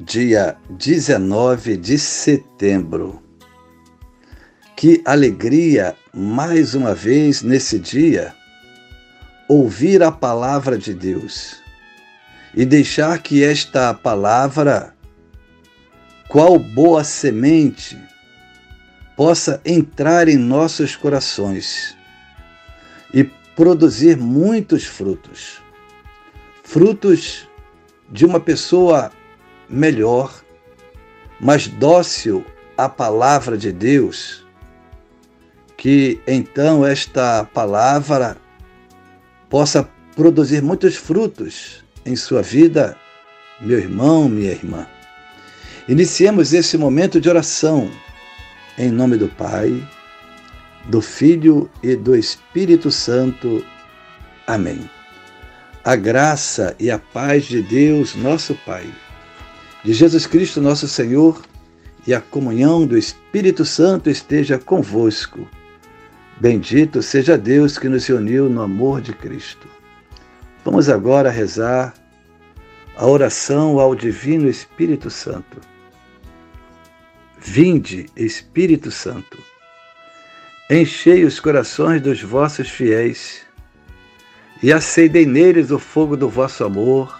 dia 19 de setembro. Que alegria, mais uma vez nesse dia, ouvir a palavra de Deus e deixar que esta palavra, qual boa semente, possa entrar em nossos corações e produzir muitos frutos. Frutos de uma pessoa melhor, mais dócil à palavra de Deus, que então esta palavra possa produzir muitos frutos em sua vida, meu irmão, minha irmã. Iniciemos esse momento de oração em nome do Pai, do Filho e do Espírito Santo. Amém. A graça e a paz de Deus, nosso Pai de Jesus Cristo, nosso Senhor, e a comunhão do Espírito Santo esteja convosco. Bendito seja Deus que nos uniu no amor de Cristo. Vamos agora rezar a oração ao Divino Espírito Santo. Vinde, Espírito Santo, enchei os corações dos vossos fiéis e acendei neles o fogo do vosso amor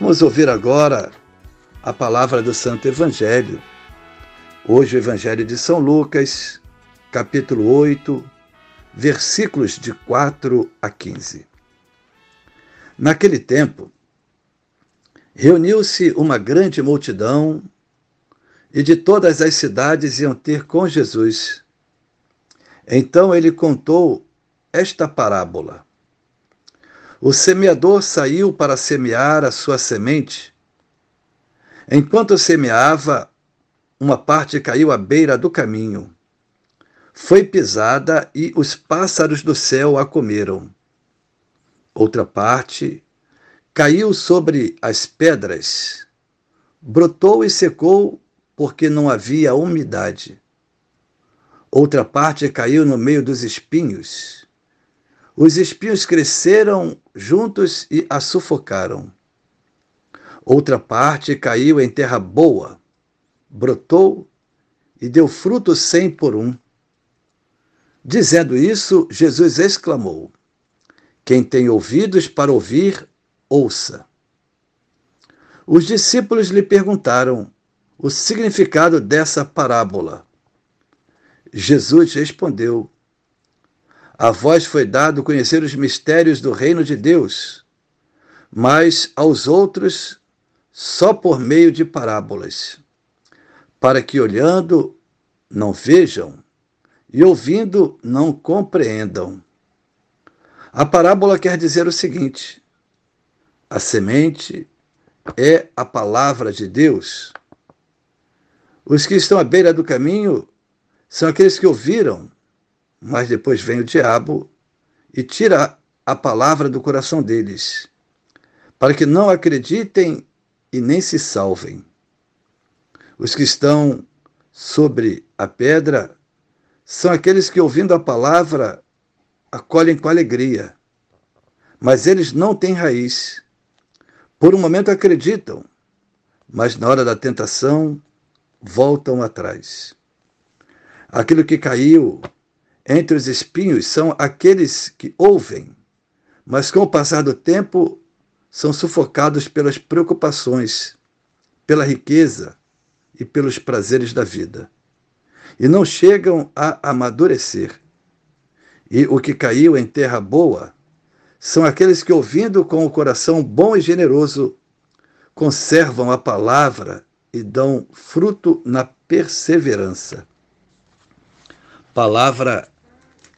Vamos ouvir agora a palavra do Santo Evangelho. Hoje, o Evangelho de São Lucas, capítulo 8, versículos de 4 a 15. Naquele tempo, reuniu-se uma grande multidão e de todas as cidades iam ter com Jesus. Então ele contou esta parábola. O semeador saiu para semear a sua semente. Enquanto semeava, uma parte caiu à beira do caminho. Foi pisada e os pássaros do céu a comeram. Outra parte caiu sobre as pedras, brotou e secou porque não havia umidade. Outra parte caiu no meio dos espinhos os espinhos cresceram juntos e a sufocaram. Outra parte caiu em terra boa, brotou e deu fruto cem por um. Dizendo isso, Jesus exclamou: Quem tem ouvidos para ouvir, ouça. Os discípulos lhe perguntaram o significado dessa parábola. Jesus respondeu: a vós foi dado conhecer os mistérios do reino de Deus, mas aos outros só por meio de parábolas, para que olhando não vejam e ouvindo não compreendam. A parábola quer dizer o seguinte: a semente é a palavra de Deus. Os que estão à beira do caminho são aqueles que ouviram mas depois vem o diabo e tira a palavra do coração deles, para que não acreditem e nem se salvem. Os que estão sobre a pedra são aqueles que, ouvindo a palavra, acolhem com alegria, mas eles não têm raiz. Por um momento acreditam, mas na hora da tentação voltam atrás. Aquilo que caiu entre os espinhos são aqueles que ouvem, mas com o passar do tempo são sufocados pelas preocupações, pela riqueza, e pelos prazeres da vida, e não chegam a amadurecer. E o que caiu em terra boa são aqueles que, ouvindo com o coração bom e generoso, conservam a palavra e dão fruto na perseverança. Palavra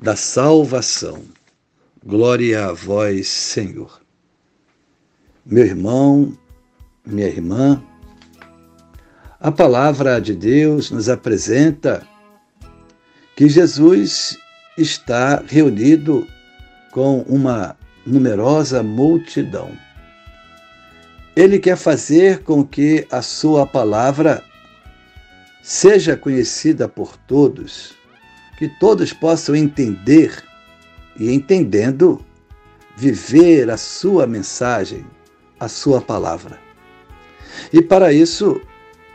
da salvação. Glória a vós, Senhor. Meu irmão, minha irmã, a palavra de Deus nos apresenta que Jesus está reunido com uma numerosa multidão. Ele quer fazer com que a sua palavra seja conhecida por todos, que todos possam entender e, entendendo, viver a sua mensagem, a sua palavra. E para isso,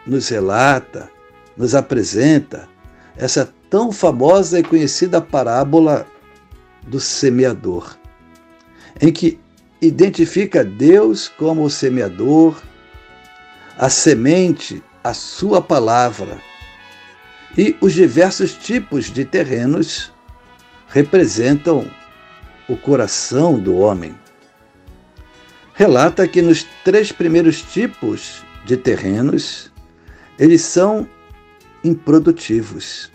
nos relata, nos apresenta essa tão famosa e conhecida parábola do semeador, em que identifica Deus como o semeador, a semente, a sua palavra, e os diversos tipos de terrenos representam o coração do homem. Relata que nos três primeiros tipos de terrenos, eles são improdutivos.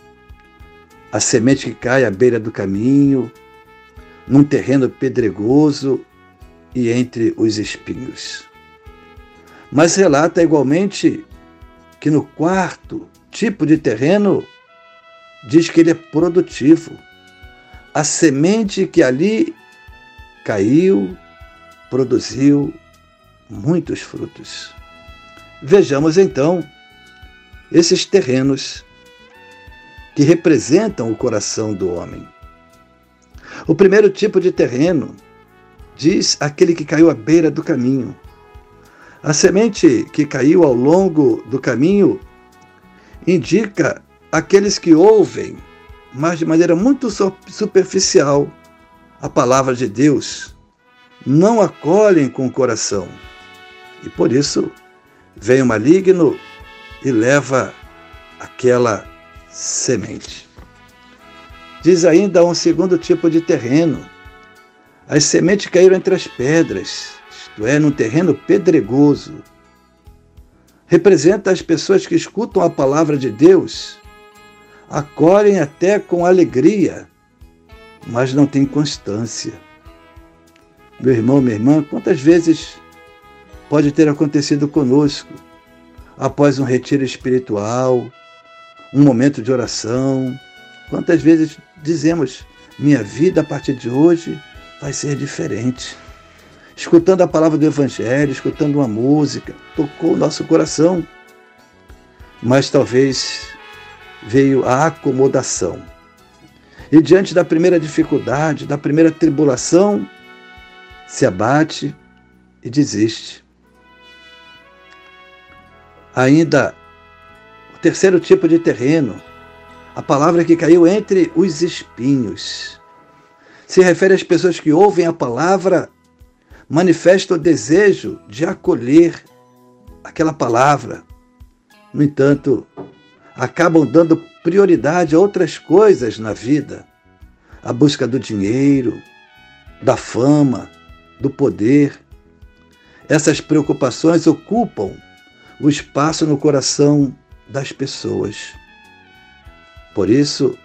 A semente que cai à beira do caminho, num terreno pedregoso e entre os espinhos. Mas relata igualmente que no quarto tipo de terreno diz que ele é produtivo. A semente que ali caiu produziu muitos frutos. Vejamos então esses terrenos que representam o coração do homem. O primeiro tipo de terreno diz aquele que caiu à beira do caminho. A semente que caiu ao longo do caminho indica aqueles que ouvem, mas de maneira muito superficial, a palavra de Deus, não acolhem com o coração. E por isso vem o maligno e leva aquela semente. Diz ainda um segundo tipo de terreno. As sementes caíram entre as pedras, isto é, num terreno pedregoso. Representa as pessoas que escutam a palavra de Deus, acolhem até com alegria, mas não têm constância. Meu irmão, minha irmã, quantas vezes pode ter acontecido conosco após um retiro espiritual, um momento de oração. Quantas vezes dizemos: minha vida a partir de hoje vai ser diferente. Escutando a palavra do Evangelho, escutando uma música, tocou o nosso coração. Mas talvez veio a acomodação. E diante da primeira dificuldade, da primeira tribulação, se abate e desiste. Ainda o terceiro tipo de terreno, a palavra que caiu entre os espinhos, se refere às pessoas que ouvem a palavra, manifestam o desejo de acolher aquela palavra. No entanto, acabam dando prioridade a outras coisas na vida, a busca do dinheiro, da fama, do poder. Essas preocupações ocupam o espaço no coração das pessoas. Por isso,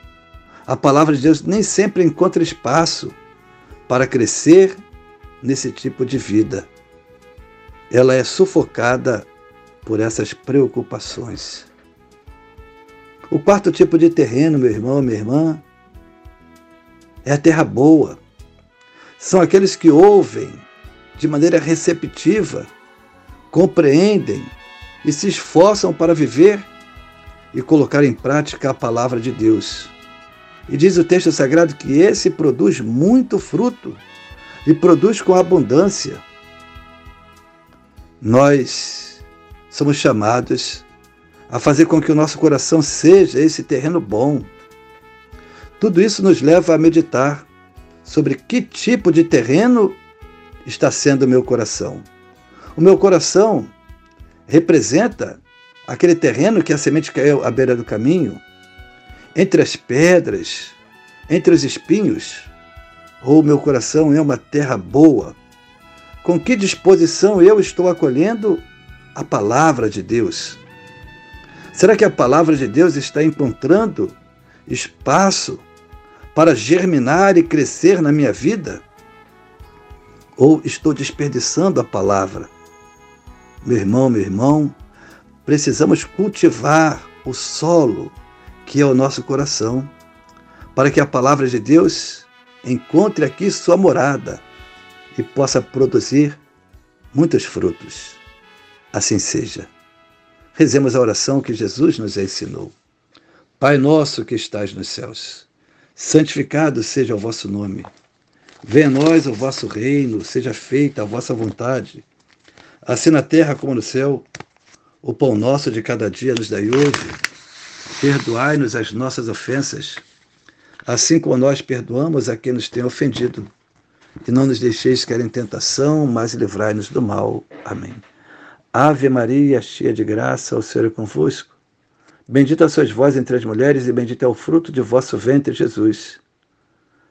a palavra de Deus nem sempre encontra espaço para crescer nesse tipo de vida. Ela é sufocada por essas preocupações. O quarto tipo de terreno, meu irmão, minha irmã, é a terra boa. São aqueles que ouvem de maneira receptiva, compreendem e se esforçam para viver e colocar em prática a palavra de Deus. E diz o texto sagrado que esse produz muito fruto e produz com abundância. Nós somos chamados a fazer com que o nosso coração seja esse terreno bom. Tudo isso nos leva a meditar sobre que tipo de terreno está sendo o meu coração. O meu coração representa aquele terreno que a semente caiu à beira do caminho, entre as pedras, entre os espinhos, ou meu coração é uma terra boa? Com que disposição eu estou acolhendo a palavra de Deus? Será que a palavra de Deus está encontrando espaço para germinar e crescer na minha vida? Ou estou desperdiçando a palavra? Meu irmão, meu irmão, precisamos cultivar o solo que é o nosso coração, para que a palavra de Deus encontre aqui sua morada e possa produzir muitos frutos. Assim seja. Rezemos a oração que Jesus nos ensinou. Pai nosso que estás nos céus, santificado seja o vosso nome. Venha a nós o vosso reino, seja feita a vossa vontade, assim na terra como no céu. O pão nosso de cada dia nos dai hoje. Perdoai-nos as nossas ofensas, assim como nós perdoamos a quem nos tem ofendido. E não nos deixeis cair em tentação, mas livrai-nos do mal. Amém. Ave Maria, cheia de graça, o Senhor é convosco. Bendita sois vós entre as mulheres, e bendito é o fruto de vosso ventre, Jesus.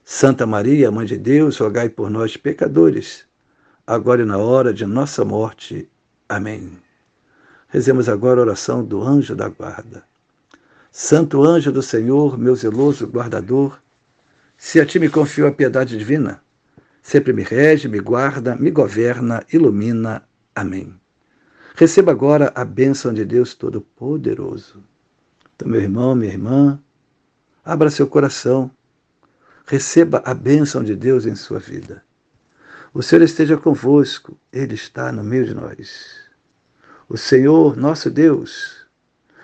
Santa Maria, Mãe de Deus, rogai por nós, pecadores, agora e na hora de nossa morte. Amém. Rezemos agora a oração do anjo da guarda. Santo anjo do Senhor, meu zeloso guardador, se a ti me confio a piedade divina, sempre me rege, me guarda, me governa, ilumina. Amém. Receba agora a bênção de Deus Todo-Poderoso. Então, meu irmão, minha irmã, abra seu coração, receba a bênção de Deus em sua vida. O Senhor esteja convosco, Ele está no meio de nós. O Senhor, nosso Deus,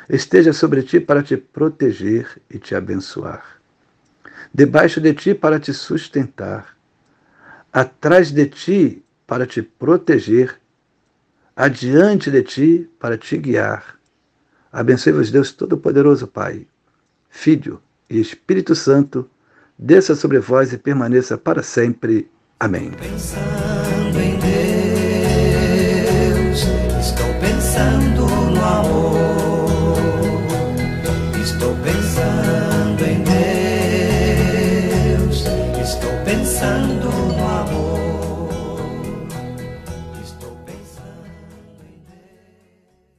esteja sobre ti para te proteger e te abençoar. Debaixo de ti para te sustentar. Atrás de ti para te proteger adiante de ti para te guiar. Abençoe-vos, Deus Todo-Poderoso, Pai, Filho e Espírito Santo, desça sobre vós e permaneça para sempre. Amém. Pensando em Deus, estou pensando.